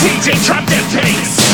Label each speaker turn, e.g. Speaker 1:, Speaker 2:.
Speaker 1: DJ, drop that bass.